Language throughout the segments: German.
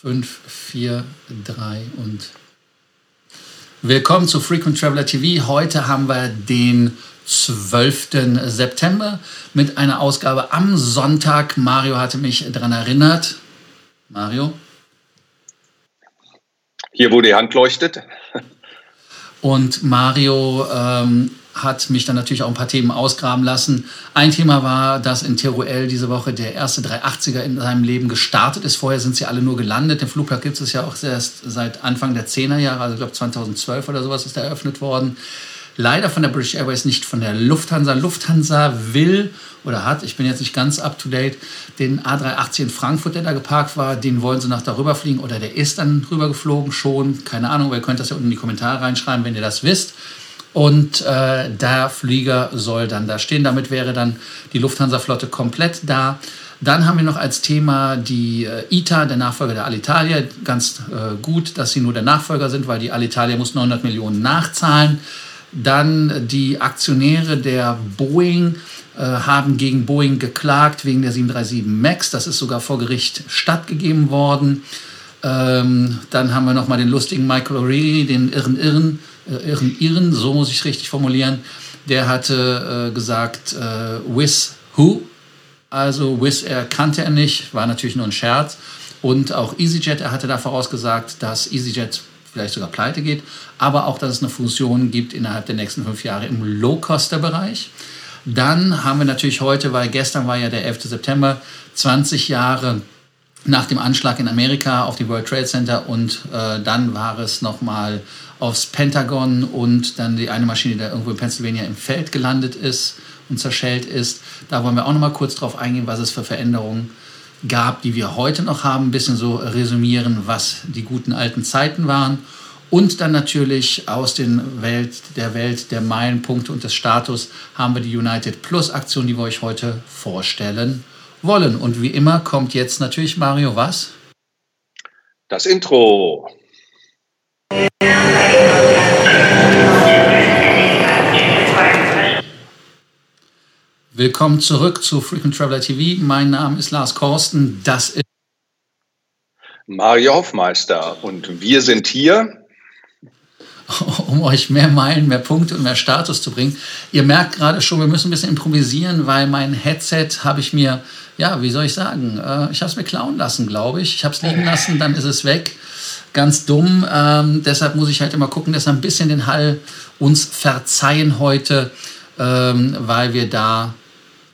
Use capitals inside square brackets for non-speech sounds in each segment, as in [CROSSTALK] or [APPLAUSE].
5, 4, 3 und willkommen zu Frequent Traveler TV. Heute haben wir den 12. September mit einer Ausgabe am Sonntag. Mario hatte mich daran erinnert. Mario? Hier, wo die Hand leuchtet. Und Mario ähm, hat mich dann natürlich auch ein paar Themen ausgraben lassen. Ein Thema war, dass in Teruel diese Woche der erste 380er in seinem Leben gestartet ist. Vorher sind sie alle nur gelandet. Den Flugplatz gibt es ja auch erst seit Anfang der 10er Jahre, also ich glaube 2012 oder sowas ist er eröffnet worden. Leider von der British Airways, nicht von der Lufthansa. Lufthansa will oder hat, ich bin jetzt nicht ganz up to date, den A380 in Frankfurt, der da geparkt war, den wollen sie nach darüber fliegen oder der ist dann rüber geflogen schon. Keine Ahnung, aber ihr könnt das ja unten in die Kommentare reinschreiben, wenn ihr das wisst. Und äh, der Flieger soll dann da stehen. Damit wäre dann die Lufthansa-Flotte komplett da. Dann haben wir noch als Thema die äh, ITA, der Nachfolger der Alitalia. Ganz äh, gut, dass sie nur der Nachfolger sind, weil die Alitalia muss 900 Millionen nachzahlen. Dann die Aktionäre der Boeing äh, haben gegen Boeing geklagt wegen der 737 MAX. Das ist sogar vor Gericht stattgegeben worden. Ähm, dann haben wir noch mal den lustigen Michael O'Reilly, den irren Irren, äh, irren Irren, so muss ich es richtig formulieren. Der hatte äh, gesagt, äh, with who? Also Wizz Air kannte er nicht, war natürlich nur ein Scherz. Und auch EasyJet, er hatte da vorausgesagt, dass EasyJet vielleicht sogar pleite geht, aber auch, dass es eine Fusion gibt innerhalb der nächsten fünf Jahre im Low-Coster-Bereich. Dann haben wir natürlich heute, weil gestern war ja der 11. September, 20 Jahre nach dem Anschlag in Amerika auf die World Trade Center und äh, dann war es nochmal aufs Pentagon und dann die eine Maschine, die irgendwo in Pennsylvania im Feld gelandet ist und zerschellt ist. Da wollen wir auch nochmal kurz drauf eingehen, was es für Veränderungen gab, die wir heute noch haben. Ein bisschen so resümieren, was die guten alten Zeiten waren. Und dann natürlich aus den Welt, der Welt der Meilenpunkte und des Status haben wir die United Plus Aktion, die wir euch heute vorstellen wollen. Und wie immer kommt jetzt natürlich Mario was? Das Intro. Willkommen zurück zu Frequent Traveler TV. Mein Name ist Lars Korsten. Das ist Mario Hoffmeister und wir sind hier um euch mehr Meilen, mehr Punkte und mehr Status zu bringen. Ihr merkt gerade schon, wir müssen ein bisschen improvisieren, weil mein Headset habe ich mir, ja, wie soll ich sagen, äh, ich habe es mir klauen lassen, glaube ich. Ich habe es liegen lassen, dann ist es weg. Ganz dumm. Ähm, deshalb muss ich halt immer gucken, dass wir ein bisschen den Hall uns verzeihen heute, ähm, weil wir da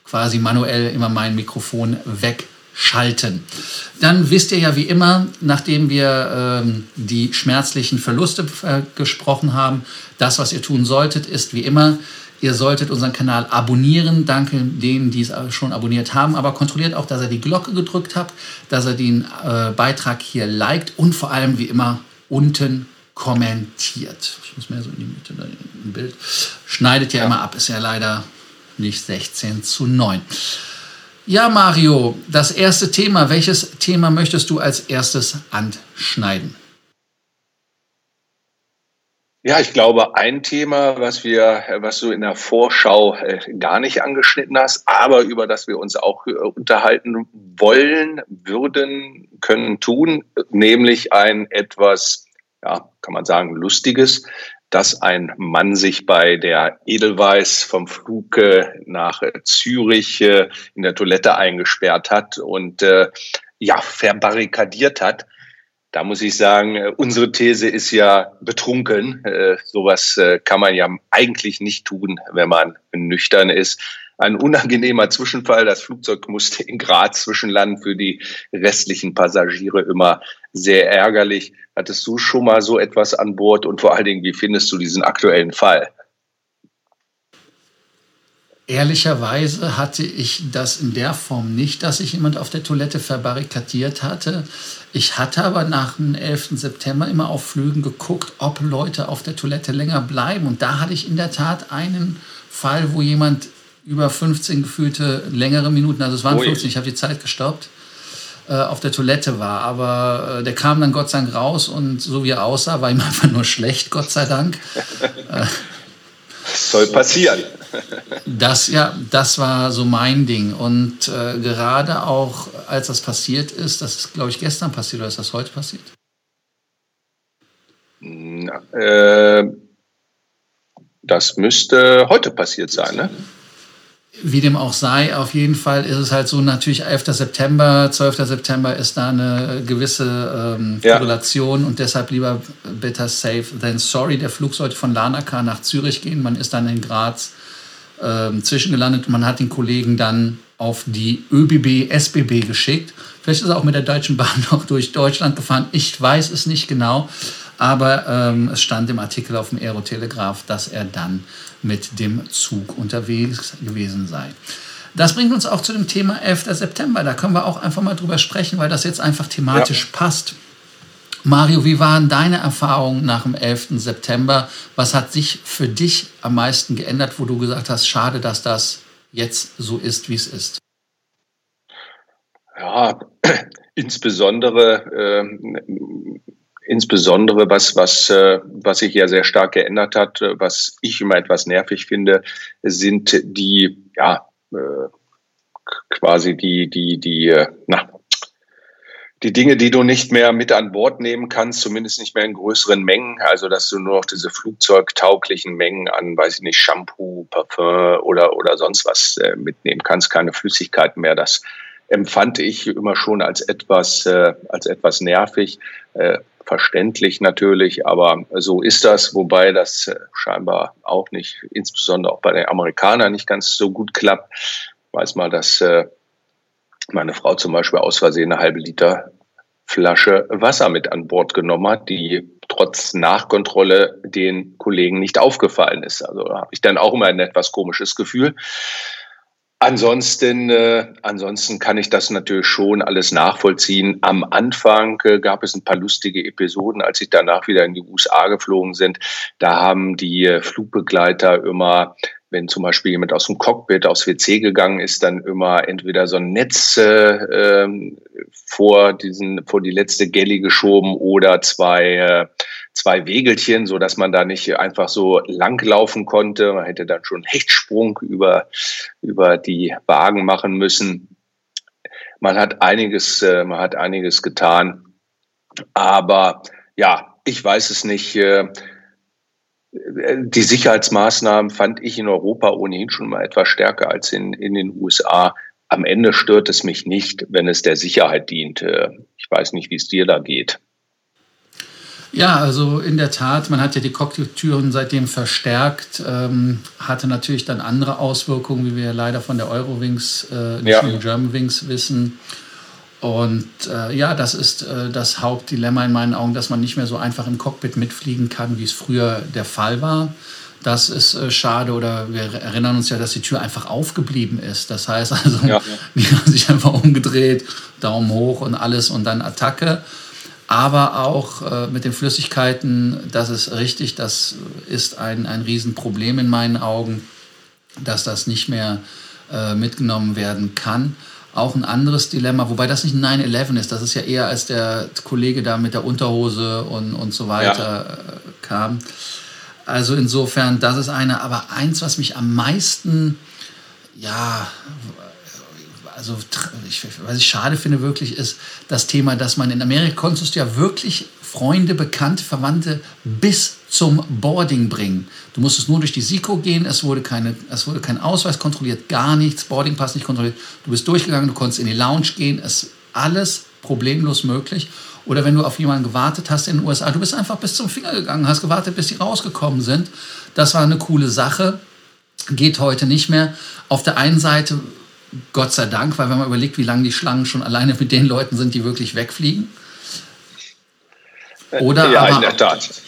quasi manuell immer mein Mikrofon weg schalten. Dann wisst ihr ja wie immer, nachdem wir ähm, die schmerzlichen Verluste äh, gesprochen haben, das, was ihr tun solltet, ist wie immer, ihr solltet unseren Kanal abonnieren. Danke denen, die es schon abonniert haben, aber kontrolliert auch, dass ihr die Glocke gedrückt habt, dass ihr den äh, Beitrag hier liked und vor allem wie immer unten kommentiert. Ich muss mehr so in die Mitte im Bild. Schneidet ja, ja immer ab, ist ja leider nicht 16 zu 9. Ja, Mario, das erste Thema. Welches Thema möchtest du als erstes anschneiden? Ja, ich glaube, ein Thema, was wir, was du in der Vorschau äh, gar nicht angeschnitten hast, aber über das wir uns auch äh, unterhalten wollen, würden, können, tun, nämlich ein etwas, ja, kann man sagen, lustiges dass ein Mann sich bei der Edelweiß vom Flug nach Zürich äh, in der Toilette eingesperrt hat und ja, verbarrikadiert hat. Da muss ich sagen, äh, unsere These ist ja betrunken. Sowas kann man ja eigentlich nicht tun, wenn man nüchtern ist ein unangenehmer Zwischenfall. Das Flugzeug musste in Graz zwischenlanden für die restlichen Passagiere immer sehr ärgerlich. Hattest du schon mal so etwas an Bord und vor allen Dingen, wie findest du diesen aktuellen Fall? Ehrlicherweise hatte ich das in der Form nicht, dass sich jemand auf der Toilette verbarrikadiert hatte. Ich hatte aber nach dem 11. September immer auf Flügen geguckt, ob Leute auf der Toilette länger bleiben. Und da hatte ich in der Tat einen Fall, wo jemand über 15 gefühlte längere Minuten, also es waren 15, ich habe die Zeit gestoppt, äh, auf der Toilette war. Aber äh, der kam dann Gott sei Dank raus und so wie er aussah, war ihm [LAUGHS] einfach nur schlecht, Gott sei Dank. [LAUGHS] äh, soll passieren. Das, ja, das war so mein Ding. Und äh, gerade auch, als das passiert ist, das ist, glaube ich, gestern passiert oder ist das heute passiert? Na, äh, das müsste heute passiert sein, ne? Wie dem auch sei, auf jeden Fall ist es halt so, natürlich 11. September, 12. September ist da eine gewisse ähm, ja. Korrelation und deshalb lieber better safe than sorry. Der Flug sollte von Lanaka nach Zürich gehen. Man ist dann in Graz ähm, zwischengelandet und man hat den Kollegen dann auf die ÖBB, SBB geschickt. Vielleicht ist er auch mit der Deutschen Bahn [LAUGHS] noch durch Deutschland gefahren. Ich weiß es nicht genau. Aber ähm, es stand im Artikel auf dem Aerotelegraph, dass er dann mit dem Zug unterwegs gewesen sei. Das bringt uns auch zu dem Thema 11. September. Da können wir auch einfach mal drüber sprechen, weil das jetzt einfach thematisch ja. passt. Mario, wie waren deine Erfahrungen nach dem 11. September? Was hat sich für dich am meisten geändert, wo du gesagt hast, schade, dass das jetzt so ist, wie es ist? Ja, [CLEARS THROAT] insbesondere äh, insbesondere was, was, äh, was sich ja sehr stark geändert hat, äh, was ich immer etwas nervig finde, sind die, ja, äh, quasi die, die, die, äh, na, die Dinge, die du nicht mehr mit an Bord nehmen kannst, zumindest nicht mehr in größeren Mengen, also dass du nur noch diese flugzeugtauglichen Mengen an, weiß ich nicht, Shampoo, Parfum oder, oder sonst was äh, mitnehmen kannst, keine Flüssigkeiten mehr, das empfand ich immer schon als etwas, äh, als etwas nervig. Äh, verständlich natürlich, aber so ist das, wobei das äh, scheinbar auch nicht, insbesondere auch bei den Amerikanern nicht ganz so gut klappt. Ich weiß mal, dass äh, meine Frau zum Beispiel aus Versehen eine halbe Liter Flasche Wasser mit an Bord genommen hat, die trotz Nachkontrolle den Kollegen nicht aufgefallen ist. Also habe ich dann auch immer ein etwas komisches Gefühl. Ansonsten, äh, ansonsten kann ich das natürlich schon alles nachvollziehen. Am Anfang äh, gab es ein paar lustige Episoden, als ich danach wieder in die USA geflogen sind. Da haben die äh, Flugbegleiter immer wenn zum Beispiel jemand aus dem Cockpit aufs WC gegangen ist, dann immer entweder so ein Netz äh, ähm, vor diesen vor die letzte Galley geschoben oder zwei äh, zwei Wegelchen, so dass man da nicht einfach so langlaufen konnte. Man hätte dann schon Hechtsprung über, über die Wagen machen müssen. Man hat einiges, äh, man hat einiges getan. Aber ja, ich weiß es nicht. Äh, die Sicherheitsmaßnahmen fand ich in Europa ohnehin schon mal etwas stärker als in, in den USA. Am Ende stört es mich nicht, wenn es der Sicherheit dient. Äh, ich weiß nicht, wie es dir da geht. Ja, also in der Tat, man hat ja die Cocktailtüren seitdem verstärkt, ähm, hatte natürlich dann andere Auswirkungen, wie wir leider von der Eurowings, äh, ja. Germanwings wissen. Und äh, ja, das ist äh, das Hauptdilemma in meinen Augen, dass man nicht mehr so einfach im Cockpit mitfliegen kann, wie es früher der Fall war. Das ist äh, schade oder wir erinnern uns ja, dass die Tür einfach aufgeblieben ist. Das heißt also, ja. [LAUGHS] die haben sich einfach umgedreht, Daumen hoch und alles und dann Attacke aber auch äh, mit den Flüssigkeiten, das ist richtig, das ist ein, ein Riesenproblem in meinen Augen, dass das nicht mehr äh, mitgenommen werden kann. Auch ein anderes Dilemma, wobei das nicht ein 9-11 ist, das ist ja eher als der Kollege da mit der Unterhose und, und so weiter ja. äh, kam. Also insofern, das ist eine, aber eins, was mich am meisten, ja, also ich, was ich schade finde wirklich, ist das Thema, dass man in Amerika konntest du ja wirklich Freunde, Bekannte, Verwandte bis zum Boarding bringen. Du musstest nur durch die SICO gehen, es wurde, keine, es wurde kein Ausweis kontrolliert, gar nichts, Boardingpass nicht kontrolliert. Du bist durchgegangen, du konntest in die Lounge gehen, es alles problemlos möglich. Oder wenn du auf jemanden gewartet hast in den USA, du bist einfach bis zum Finger gegangen, hast gewartet, bis die rausgekommen sind. Das war eine coole Sache. Geht heute nicht mehr. Auf der einen Seite Gott sei Dank, weil wenn man überlegt, wie lange die Schlangen schon alleine mit den Leuten sind, die wirklich wegfliegen. Oder ja, aber, in der Tat. [LAUGHS]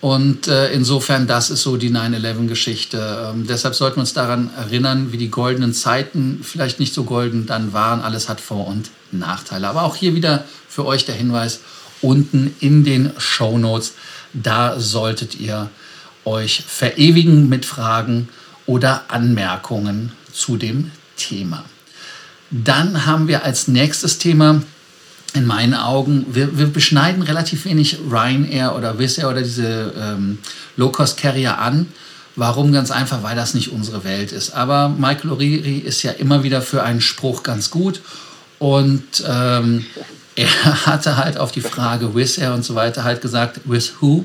Und äh, insofern, das ist so die 9-11-Geschichte. Ähm, deshalb sollten wir uns daran erinnern, wie die goldenen Zeiten vielleicht nicht so golden dann waren. Alles hat Vor- und Nachteile. Aber auch hier wieder für euch der Hinweis, unten in den Show Notes, da solltet ihr euch verewigen mit Fragen oder Anmerkungen zu dem Thema. Dann haben wir als nächstes Thema in meinen Augen, wir, wir beschneiden relativ wenig Ryanair oder Wizz Air oder diese ähm, Low-Cost-Carrier an. Warum? Ganz einfach, weil das nicht unsere Welt ist. Aber Michael O'Reilly ist ja immer wieder für einen Spruch ganz gut. Und ähm, er [LAUGHS] hatte halt auf die Frage Wizz Air und so weiter halt gesagt, with who?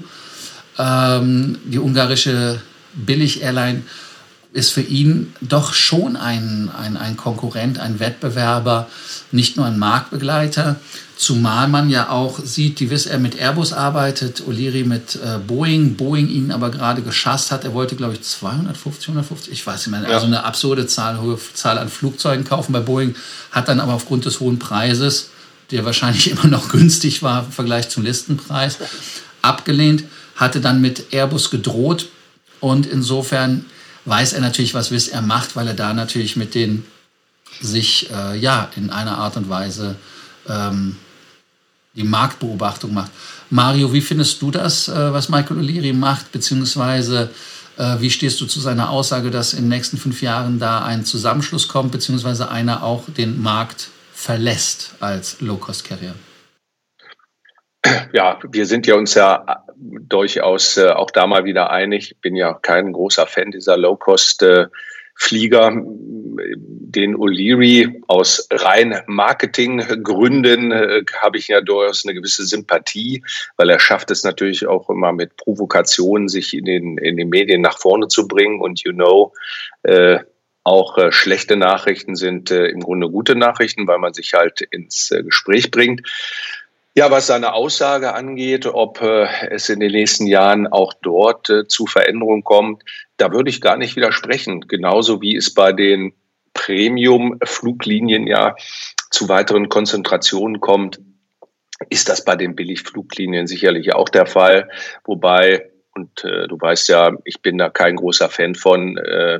Ähm, die ungarische Billig-Airline ist für ihn doch schon ein, ein, ein Konkurrent, ein Wettbewerber, nicht nur ein Marktbegleiter. Zumal man ja auch sieht, die Wizz Air mit Airbus arbeitet, O'Leary mit äh, Boeing, Boeing ihn aber gerade geschasst hat. Er wollte, glaube ich, 250, 150, ich weiß nicht mehr, ja. also eine absurde Zahl, hohe Zahl an Flugzeugen kaufen bei Boeing, hat dann aber aufgrund des hohen Preises, der wahrscheinlich [LAUGHS] immer noch günstig war im Vergleich zum Listenpreis, abgelehnt, hatte dann mit Airbus gedroht und insofern weiß er natürlich, was Wizz Air macht, weil er da natürlich mit den sich äh, ja in einer Art und Weise ähm, die Marktbeobachtung macht. Mario, wie findest du das, äh, was Michael O'Leary macht, beziehungsweise äh, wie stehst du zu seiner Aussage, dass in den nächsten fünf Jahren da ein Zusammenschluss kommt, beziehungsweise einer auch den Markt verlässt als Low-Cost-Carrier? Ja, wir sind ja uns ja durchaus äh, auch da mal wieder einig. Ich bin ja kein großer Fan dieser Low-Cost- äh, den O'Leary aus rein Marketinggründen äh, habe ich ja durchaus eine gewisse Sympathie, weil er schafft es natürlich auch immer mit Provokationen, sich in den, in den Medien nach vorne zu bringen. Und you know, äh, auch äh, schlechte Nachrichten sind äh, im Grunde gute Nachrichten, weil man sich halt ins äh, Gespräch bringt. Ja, was seine Aussage angeht, ob äh, es in den nächsten Jahren auch dort äh, zu Veränderungen kommt, da würde ich gar nicht widersprechen. Genauso wie es bei den Premium-Fluglinien ja zu weiteren Konzentrationen kommt, ist das bei den Billigfluglinien sicherlich auch der Fall. Wobei und äh, du weißt ja, ich bin da kein großer Fan von. Äh,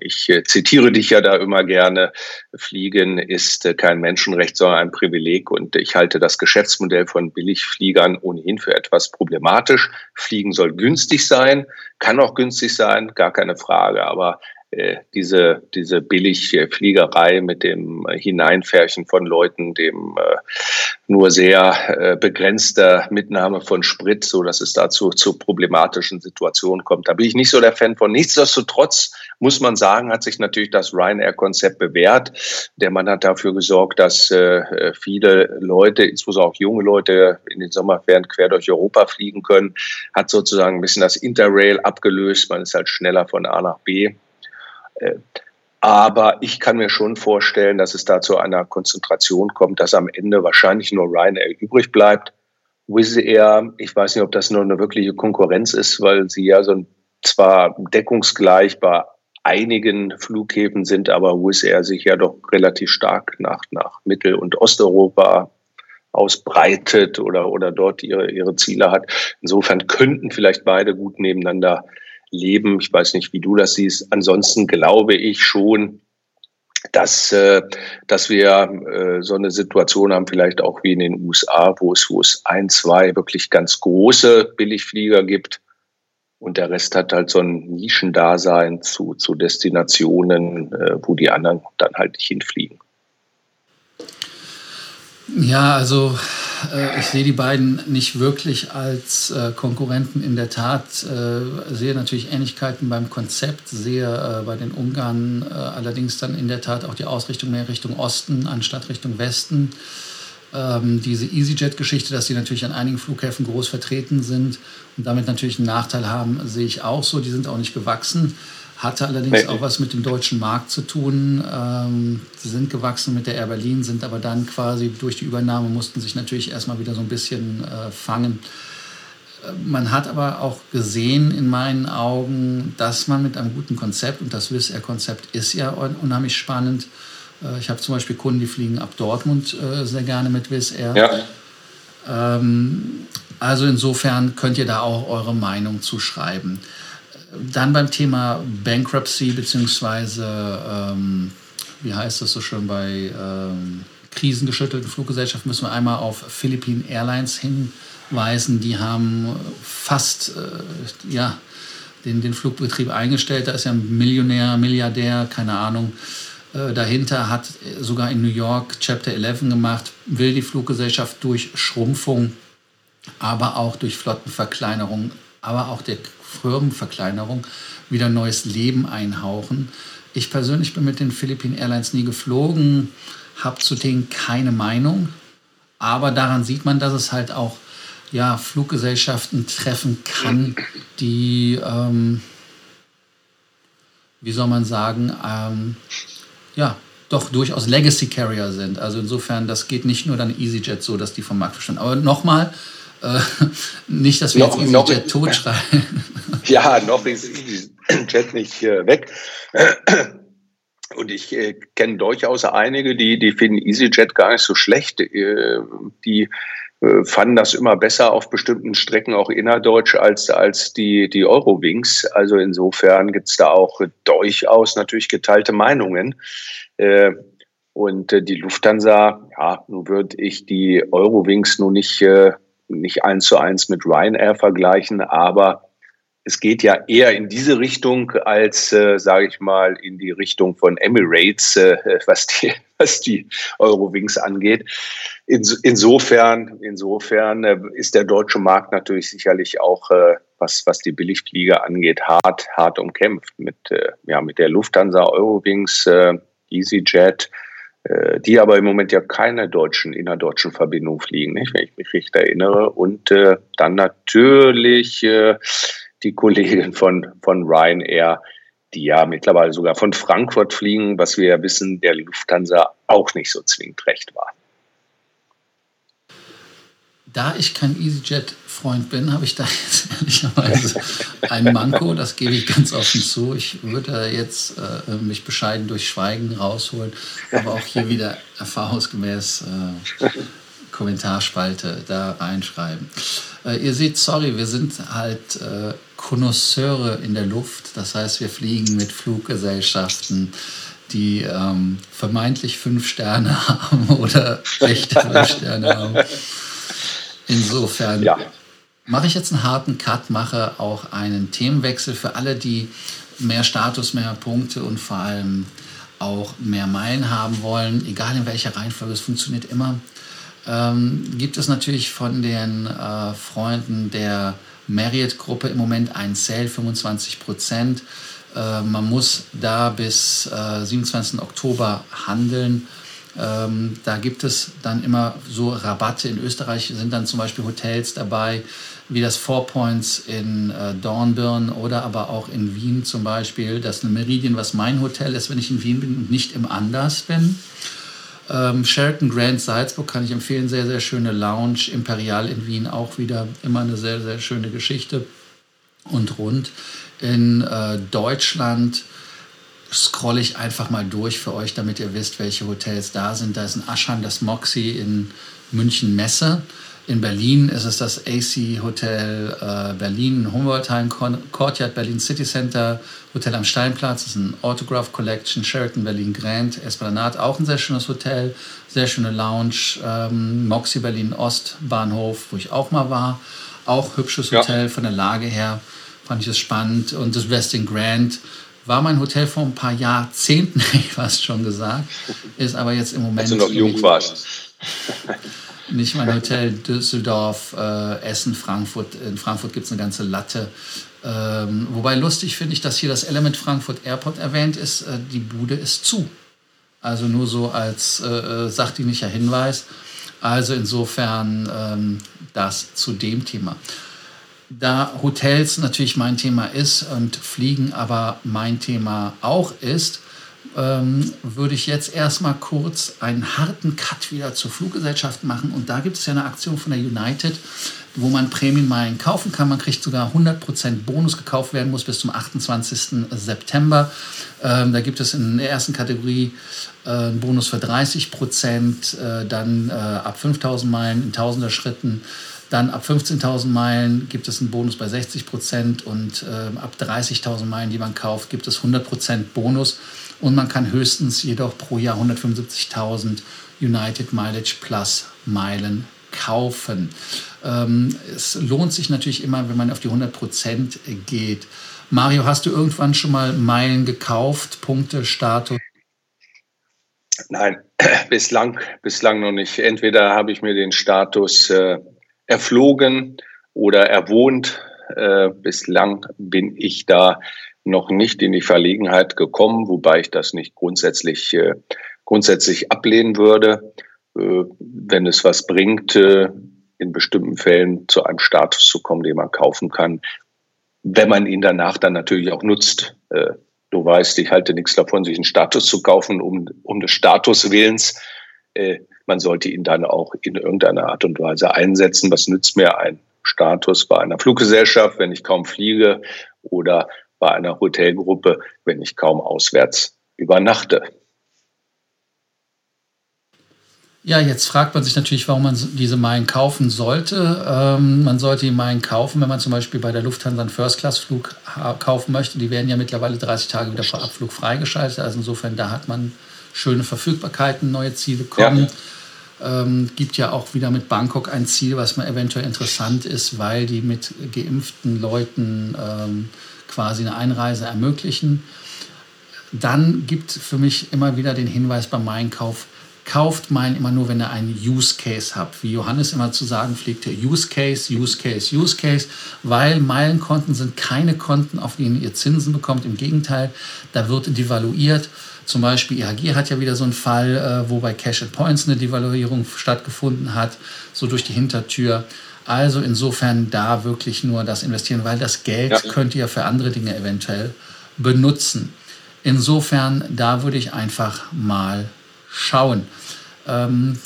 ich äh, zitiere dich ja da immer gerne. Fliegen ist äh, kein Menschenrecht, sondern ein Privileg. Und ich halte das Geschäftsmodell von Billigfliegern ohnehin für etwas problematisch. Fliegen soll günstig sein, kann auch günstig sein, gar keine Frage. Aber äh, diese, diese Billigfliegerei mit dem Hineinfärchen von Leuten, dem äh, nur sehr äh, begrenzter Mitnahme von Sprit, so dass es dazu zu problematischen Situationen kommt. Da bin ich nicht so der Fan von. Nichtsdestotrotz muss man sagen, hat sich natürlich das Ryanair-Konzept bewährt. Der Mann hat dafür gesorgt, dass äh, viele Leute, insbesondere auch junge Leute, in den Sommerferien quer durch Europa fliegen können, hat sozusagen ein bisschen das Interrail abgelöst. Man ist halt schneller von A nach B. Aber ich kann mir schon vorstellen, dass es da zu einer Konzentration kommt, dass am Ende wahrscheinlich nur Ryanair übrig bleibt. Wizz Air, ich weiß nicht, ob das nur eine wirkliche Konkurrenz ist, weil sie ja so zwar deckungsgleich bei einigen Flughäfen sind, aber Wizz Air sich ja doch relativ stark nach, nach Mittel- und Osteuropa ausbreitet oder, oder dort ihre, ihre Ziele hat. Insofern könnten vielleicht beide gut nebeneinander leben. Ich weiß nicht, wie du das siehst. Ansonsten glaube ich schon, dass, äh, dass wir äh, so eine Situation haben, vielleicht auch wie in den USA, wo es, wo es ein, zwei wirklich ganz große Billigflieger gibt und der Rest hat halt so ein Nischendasein zu, zu Destinationen, äh, wo die anderen dann halt nicht hinfliegen. Ja, also äh, ich sehe die beiden nicht wirklich als äh, Konkurrenten. In der Tat äh, sehe natürlich Ähnlichkeiten beim Konzept, sehe äh, bei den Ungarn äh, allerdings dann in der Tat auch die Ausrichtung mehr Richtung Osten anstatt Richtung Westen. Ähm, diese EasyJet-Geschichte, dass sie natürlich an einigen Flughäfen groß vertreten sind und damit natürlich einen Nachteil haben, sehe ich auch so. Die sind auch nicht gewachsen. Hatte allerdings auch was mit dem deutschen Markt zu tun. Ähm, sie sind gewachsen mit der Air Berlin, sind aber dann quasi durch die Übernahme mussten sich natürlich erstmal wieder so ein bisschen äh, fangen. Äh, man hat aber auch gesehen in meinen Augen, dass man mit einem guten Konzept, und das Wizz Air-Konzept ist ja unheimlich spannend. Äh, ich habe zum Beispiel Kunden, die fliegen ab Dortmund äh, sehr gerne mit Wizz Air. Ja. Ähm, also insofern könnt ihr da auch eure Meinung zuschreiben. Dann beim Thema Bankruptcy, beziehungsweise, ähm, wie heißt das so schön bei ähm, krisengeschüttelten Fluggesellschaften, müssen wir einmal auf Philippine Airlines hinweisen. Die haben fast äh, ja, den, den Flugbetrieb eingestellt. Da ist ja ein Millionär, Milliardär, keine Ahnung, Äh, dahinter hat sogar in New York Chapter 11 gemacht, will die Fluggesellschaft durch Schrumpfung, aber auch durch Flottenverkleinerung, aber auch der Firmenverkleinerung wieder neues Leben einhauchen. Ich persönlich bin mit den Philippine Airlines nie geflogen, habe zu denen keine Meinung, aber daran sieht man, dass es halt auch ja, Fluggesellschaften treffen kann, die, ähm, wie soll man sagen, ähm, ja, doch durchaus Legacy Carrier sind. Also insofern, das geht nicht nur dann EasyJet so, dass die vom Markt verschwinden. Aber nochmal, äh, [LAUGHS] nicht, dass wir noch, jetzt EasyJet totschreiben. [LAUGHS] Ja, noch ist EasyJet [CLEARS THROAT] nicht äh, weg. [CLEARS THROAT] Und ich äh, kenne durchaus einige, die, die finden EasyJet gar nicht so schlecht. Äh, die äh, fanden das immer besser auf bestimmten Strecken auch innerdeutsch als, als die, die Eurowings. Also insofern gibt's da auch durchaus natürlich geteilte Meinungen. Äh, und äh, die Lufthansa, ja, nun würde ich die Eurowings nur nicht, nicht eins zu eins mit Ryanair vergleichen, aber es geht ja eher in diese Richtung als, äh, sage ich mal, in die Richtung von Emirates, äh, [LAUGHS] was die, was die Eurowings angeht. In, insofern, insofern äh, ist der deutsche Markt natürlich sicherlich auch, äh, was, was die Billigflieger angeht, hart, hart umkämpft mit, äh, ja, mit der Lufthansa, Eurowings, äh, EasyJet, die aber im Moment ja keine deutschen, innerdeutschen Verbindungen fliegen, nicht, wenn ich mich richtig erinnere. Und äh, dann natürlich äh, die Kollegin von, von Ryanair, die ja mittlerweile sogar von Frankfurt fliegen, was wir ja wissen, der Lufthansa auch nicht so zwingend recht war. Da ich kein EasyJet-Freund bin, habe ich da jetzt [LAUGHS] ehrlicherweise ein Manko, das gebe ich ganz offen zu. Ich würde jetzt äh, mich bescheiden durch Schweigen rausholen, aber auch hier wieder erfahrungsgemäß äh, Kommentarspalte da reinschreiben. Äh, ihr seht, sorry, wir sind halt äh, in der Luft. Das heißt, wir fliegen mit Fluggesellschaften, die ähm, vermeintlich fünf Sterne [LAUGHS] haben oder echte fünf Sterne haben. Insofern ja. mache ich jetzt einen harten Cut, mache auch einen Themenwechsel für alle, die mehr Status, mehr Punkte und vor allem auch mehr Meilen haben wollen, egal in welcher Reihenfolge, es funktioniert immer. Ähm, gibt es natürlich von den äh, Freunden der Marriott-Gruppe im Moment ein Sale, 25 Prozent. Äh, man muss da bis äh, 27. Oktober handeln. Ähm, da gibt es dann immer so Rabatte. In Österreich sind dann zum Beispiel Hotels dabei, wie das Four Points in äh, Dornbirn oder aber auch in Wien zum Beispiel. Das Meridian, was mein Hotel ist, wenn ich in Wien bin und nicht im Anders bin. Ähm, Sheraton Grand Salzburg kann ich empfehlen, sehr, sehr schöne Lounge. Imperial in Wien auch wieder immer eine sehr, sehr schöne Geschichte und rund. In äh, Deutschland scrolle ich einfach mal durch für euch, damit ihr wisst, welche Hotels da sind. Da ist ein Aschan, das Moxie in München Messe. In Berlin ist es das AC Hotel äh, Berlin, Humboldtheim, Courtyard Berlin City Center, Hotel am Steinplatz, das ist ein Autograph Collection, Sheraton Berlin Grand, Esplanade, auch ein sehr schönes Hotel, sehr schöne Lounge, ähm, Moxie Berlin Ostbahnhof, wo ich auch mal war, auch hübsches Hotel ja. von der Lage her, fand ich es spannend und das Westin Grand war mein Hotel vor ein paar Jahrzehnten, [LAUGHS] ich fast schon gesagt, ist aber jetzt im Moment. Als du noch jung warst. [LAUGHS] Nicht mein Hotel Düsseldorf, äh, Essen, Frankfurt. In Frankfurt gibt es eine ganze Latte. Ähm, wobei lustig finde ich, dass hier das Element Frankfurt Airport erwähnt ist. Äh, die Bude ist zu. Also nur so als äh, äh sachdienlicher Hinweis. Also insofern ähm, das zu dem Thema. Da Hotels natürlich mein Thema ist und Fliegen aber mein Thema auch ist, ähm, würde ich jetzt erstmal kurz einen harten Cut wieder zur Fluggesellschaft machen. Und da gibt es ja eine Aktion von der United, wo man Prämienmeilen kaufen kann. Man kriegt sogar 100% Bonus gekauft werden muss bis zum 28. September. Ähm, da gibt es in der ersten Kategorie äh, einen Bonus für 30%, äh, dann äh, ab 5000 Meilen in tausender Schritten. Dann ab 15.000 Meilen gibt es einen Bonus bei 60% und äh, ab 30.000 Meilen, die man kauft, gibt es 100% Bonus und man kann höchstens jedoch pro Jahr 175.000 United Mileage Plus Meilen kaufen. Ähm, es lohnt sich natürlich immer, wenn man auf die 100% geht. Mario, hast du irgendwann schon mal Meilen gekauft, Punkte, Status? Nein, [CLEARS THROAT] bislang, bislang noch nicht. Entweder habe ich mir den Status äh, erflogen oder erwohnt. Äh, bislang bin ich da noch nicht in die Verlegenheit gekommen, wobei ich das nicht grundsätzlich, äh, grundsätzlich ablehnen würde, äh, wenn es was bringt, in bestimmten Fällen zu einem Status zu kommen, den man kaufen kann, wenn man ihn danach dann natürlich auch nutzt. Du weißt, ich halte nichts davon, sich einen Status zu kaufen, um, um des Statuswillens. Man sollte ihn dann auch in irgendeiner Art und Weise einsetzen. Was nützt mir ein Status bei einer Fluggesellschaft, wenn ich kaum fliege oder bei einer Hotelgruppe, wenn ich kaum auswärts übernachte? Ja, jetzt fragt man sich natürlich, warum man diese Meilen kaufen sollte. Ähm, man sollte die Meilen kaufen, wenn man zum Beispiel bei der Lufthansa einen First-Class-Flug kaufen möchte. Die werden ja mittlerweile 30 Tage wieder vor Abflug freigeschaltet. Also insofern, da hat man schöne Verfügbarkeiten, neue Ziele kommen. Ja. Ähm, gibt ja auch wieder mit Bangkok ein Ziel, was mir eventuell interessant ist, weil die mit geimpften Leuten ähm, quasi eine Einreise ermöglichen. Dann gibt für mich immer wieder den Hinweis beim Einkauf, kauft Meilen immer nur, wenn ihr einen Use Case habt. Wie Johannes immer zu sagen pflegte, Use Case, Use Case, Use Case, weil Meilenkonten sind keine Konten, auf denen ihr Zinsen bekommt. Im Gegenteil, da wird devaluiert. Zum Beispiel IHG hat ja wieder so einen Fall, äh, wo bei Cash and Points eine Devaluierung stattgefunden hat, so durch die Hintertür. Also insofern da wirklich nur das investieren, weil das Geld ja. könnt ihr für andere Dinge eventuell benutzen. Insofern, da würde ich einfach mal schauen. Ähm,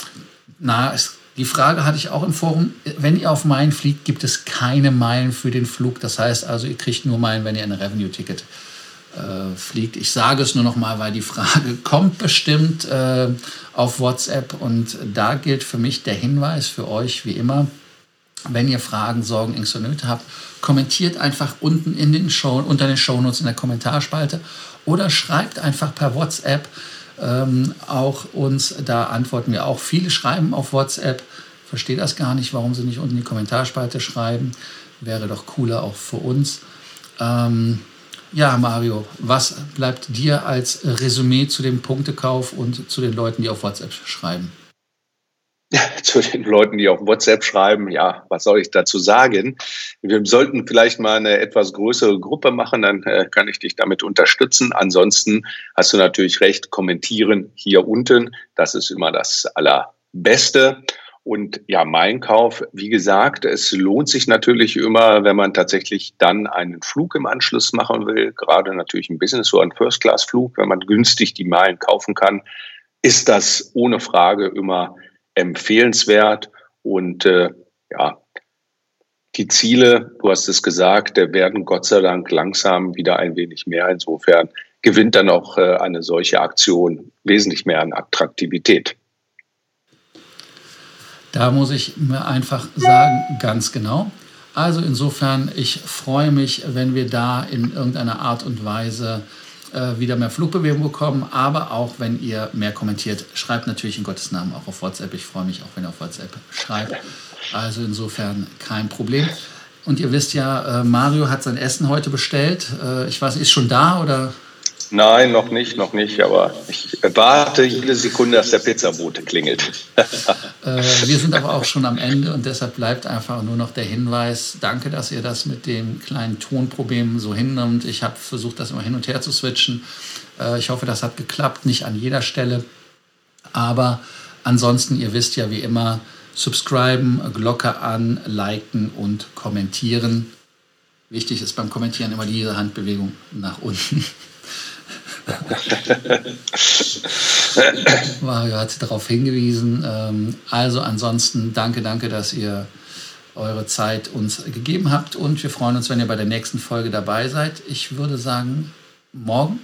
na, es, die Frage hatte ich auch im Forum. Wenn ihr auf Meilen fliegt, gibt es keine Meilen für den Flug. Das heißt also, ihr kriegt nur Meilen, wenn ihr ein Revenue-Ticket äh, fliegt. Ich sage es nur noch mal, weil die Frage [LAUGHS] kommt bestimmt äh, auf WhatsApp und da gilt für mich der Hinweis für euch wie immer. Wenn ihr Fragen, Sorgen, Ängste und Nöte habt, kommentiert einfach unten in den Show, unter den Shownotes in der Kommentarspalte oder schreibt einfach per WhatsApp ähm, auch uns, da antworten wir auch. Viele schreiben auf WhatsApp, verstehe das gar nicht, warum sie nicht unten in die Kommentarspalte schreiben. Wäre doch cooler auch für uns. Ähm, ja, Mario, was bleibt dir als Resümee zu dem Punktekauf und zu den Leuten, die auf WhatsApp schreiben? [LAUGHS] zu den Leuten, die auf WhatsApp schreiben, ja, was soll ich dazu sagen? Wir sollten vielleicht mal eine etwas größere Gruppe machen, dann äh, kann ich dich damit unterstützen. Ansonsten hast du natürlich recht, kommentieren hier unten, das ist immer das Allerbeste. Und ja, mein Kauf, wie gesagt, es lohnt sich natürlich immer, wenn man tatsächlich dann einen Flug im Anschluss machen will, gerade natürlich ein Business- oder ein First-Class-Flug, wenn man günstig die Meilen kaufen kann, ist das ohne Frage immer empfehlenswert. Und äh, ja, die Ziele, du hast es gesagt, werden Gott sei Dank langsam wieder ein wenig mehr. Insofern gewinnt dann auch äh, eine solche Aktion wesentlich mehr an Attraktivität. Da muss ich mir einfach sagen, ganz genau. Also insofern, ich freue mich, wenn wir da in irgendeiner Art und Weise äh, wieder mehr Flugbewegung bekommen, aber auch wenn ihr mehr kommentiert, schreibt natürlich in Gottes Namen auch auf WhatsApp. Ich freue mich auch, wenn ihr auf WhatsApp schreibt. Also insofern kein Problem. Und ihr wisst ja, äh, Mario hat sein Essen heute bestellt. Äh, ich weiß, ist schon da oder? Nein, noch nicht, noch nicht, aber ich warte jede Sekunde, dass der Pizzabote klingelt. äh, wir sind aber auch schon am Ende und deshalb bleibt einfach nur noch der Hinweis, danke, dass ihr das mit dem kleinen Tonproblem so hinnimmt. Ich habe versucht, das immer hin und her zu switchen. Äh, ich hoffe, das hat geklappt, nicht an jeder Stelle. Aber ansonsten, ihr wisst ja wie immer, subscriben, Glocke an, liken und kommentieren. Wichtig ist beim Kommentieren immer diese Handbewegung nach unten. [LAUGHS] [LAUGHS] Mario hat darauf hingewiesen. Ähm, also ansonsten danke, danke, dass ihr eure Zeit uns gegeben habt und wir freuen uns, wenn ihr bei der nächsten Folge dabei seid. Ich würde sagen, morgen.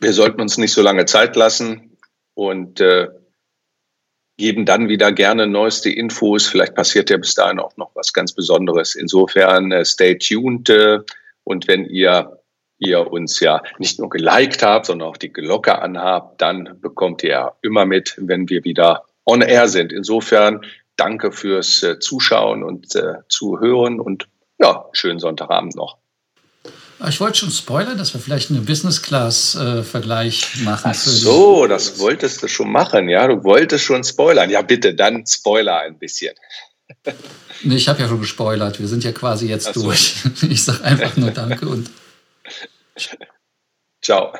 Wir sollten uns nicht so lange Zeit lassen und äh, geben dann wieder gerne neueste Infos. Vielleicht passiert ja bis dahin auch noch was ganz Besonderes. Insofern äh, stay tuned äh, und wenn ihr ihr uns ja nicht nur geliked habt, sondern auch die Glocke anhabt, dann bekommt ihr ja immer mit, wenn wir wieder on air sind. Insofern danke fürs äh, Zuschauen und äh, Zuhören und ja, schönen Sonntagabend noch. Ich wollte schon spoilern, dass wir vielleicht einen Business-Class-Vergleich machen. Ach so, das wolltest du schon machen, ja? Du wolltest schon spoilern. Ja, bitte, dann spoiler ein bisschen. Nee, ich habe ja schon gespoilert. Wir sind ja quasi jetzt so. durch. [LAUGHS] Ich sage einfach nur Danke und [LAUGHS] Ciao.